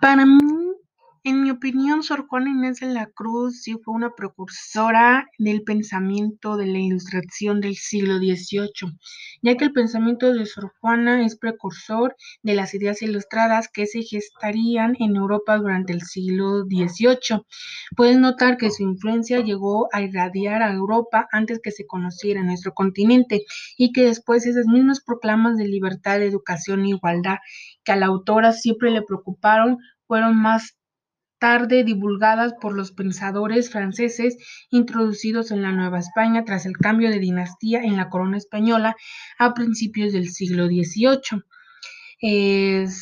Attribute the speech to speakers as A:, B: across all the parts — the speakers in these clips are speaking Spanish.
A: Para mí, opinión, Sor Juana Inés de la Cruz sí fue una precursora del pensamiento de la Ilustración del siglo XVIII, ya que el pensamiento de Sor Juana es precursor de las ideas ilustradas que se gestarían en Europa durante el siglo XVIII. Puedes notar que su influencia llegó a irradiar a Europa antes que se conociera nuestro continente y que después esas mismas proclamas de libertad, educación e igualdad que a la autora siempre le preocuparon fueron más tarde divulgadas por los pensadores franceses introducidos en la Nueva España tras el cambio de dinastía en la corona española a principios del siglo XVIII. Este,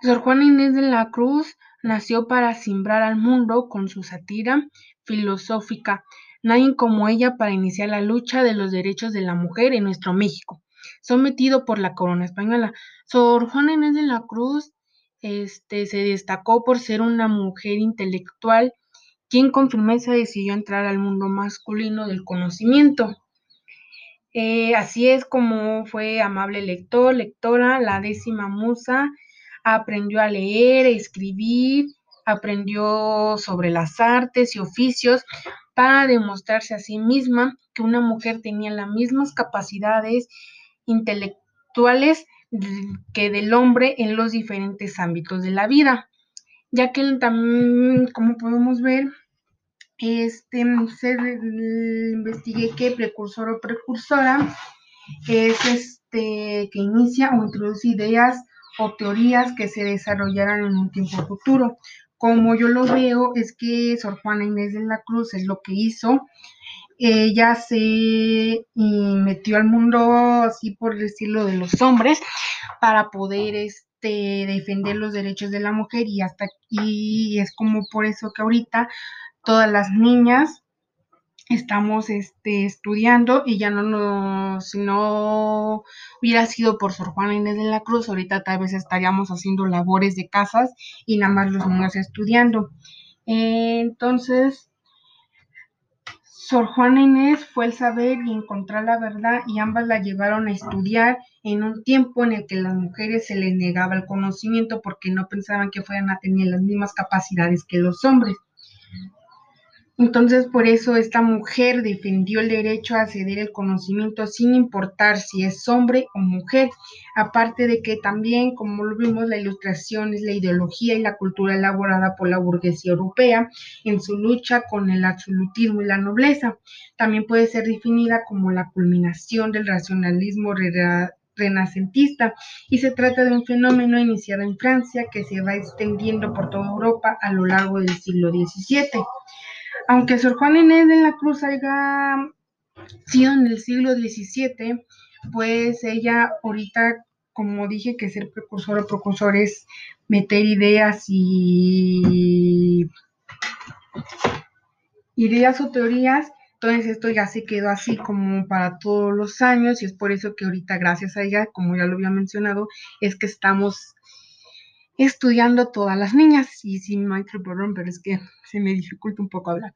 A: Sor Juana Inés de la Cruz nació para simbrar al mundo con su sátira filosófica. Nadie como ella para iniciar la lucha de los derechos de la mujer en nuestro México, sometido por la corona española. Sor Juana Inés de la Cruz este, se destacó por ser una mujer intelectual, quien con firmeza decidió entrar al mundo masculino del conocimiento. Eh, así es como fue amable lector, lectora, la décima musa, aprendió a leer, a escribir, aprendió sobre las artes y oficios para demostrarse a sí misma que una mujer tenía las mismas capacidades intelectuales que del hombre en los diferentes ámbitos de la vida, ya que también, como podemos ver, este, se investigué que precursor o precursora es este que inicia o introduce ideas o teorías que se desarrollarán en un tiempo futuro. Como yo lo veo, es que Sor Juana Inés de la Cruz es lo que hizo ella se metió al mundo, así por decirlo, de los hombres para poder este, defender los derechos de la mujer y hasta aquí es como por eso que ahorita todas las niñas estamos este, estudiando y ya no, no, si no hubiera sido por Sor Juana Inés de la Cruz, ahorita tal vez estaríamos haciendo labores de casas y nada más los niños estudiando. entonces, Sor Juana Inés fue el saber y encontrar la verdad y ambas la llevaron a estudiar en un tiempo en el que las mujeres se les negaba el conocimiento porque no pensaban que fueran a tener las mismas capacidades que los hombres. Entonces, por eso esta mujer defendió el derecho a acceder al conocimiento sin importar si es hombre o mujer. Aparte de que también, como lo vimos, la ilustración es la ideología y la cultura elaborada por la burguesía europea en su lucha con el absolutismo y la nobleza. También puede ser definida como la culminación del racionalismo renacentista y se trata de un fenómeno iniciado en Francia que se va extendiendo por toda Europa a lo largo del siglo XVII aunque Sor Juana Inés de la Cruz haya sido en el siglo XVII, pues ella ahorita, como dije, que ser precursor o precursor es meter ideas y ideas o teorías, entonces esto ya se quedó así como para todos los años y es por eso que ahorita gracias a ella, como ya lo había mencionado, es que estamos estudiando todas las niñas. Y sí, Michael, perdón, pero es que se me dificulta un poco hablar.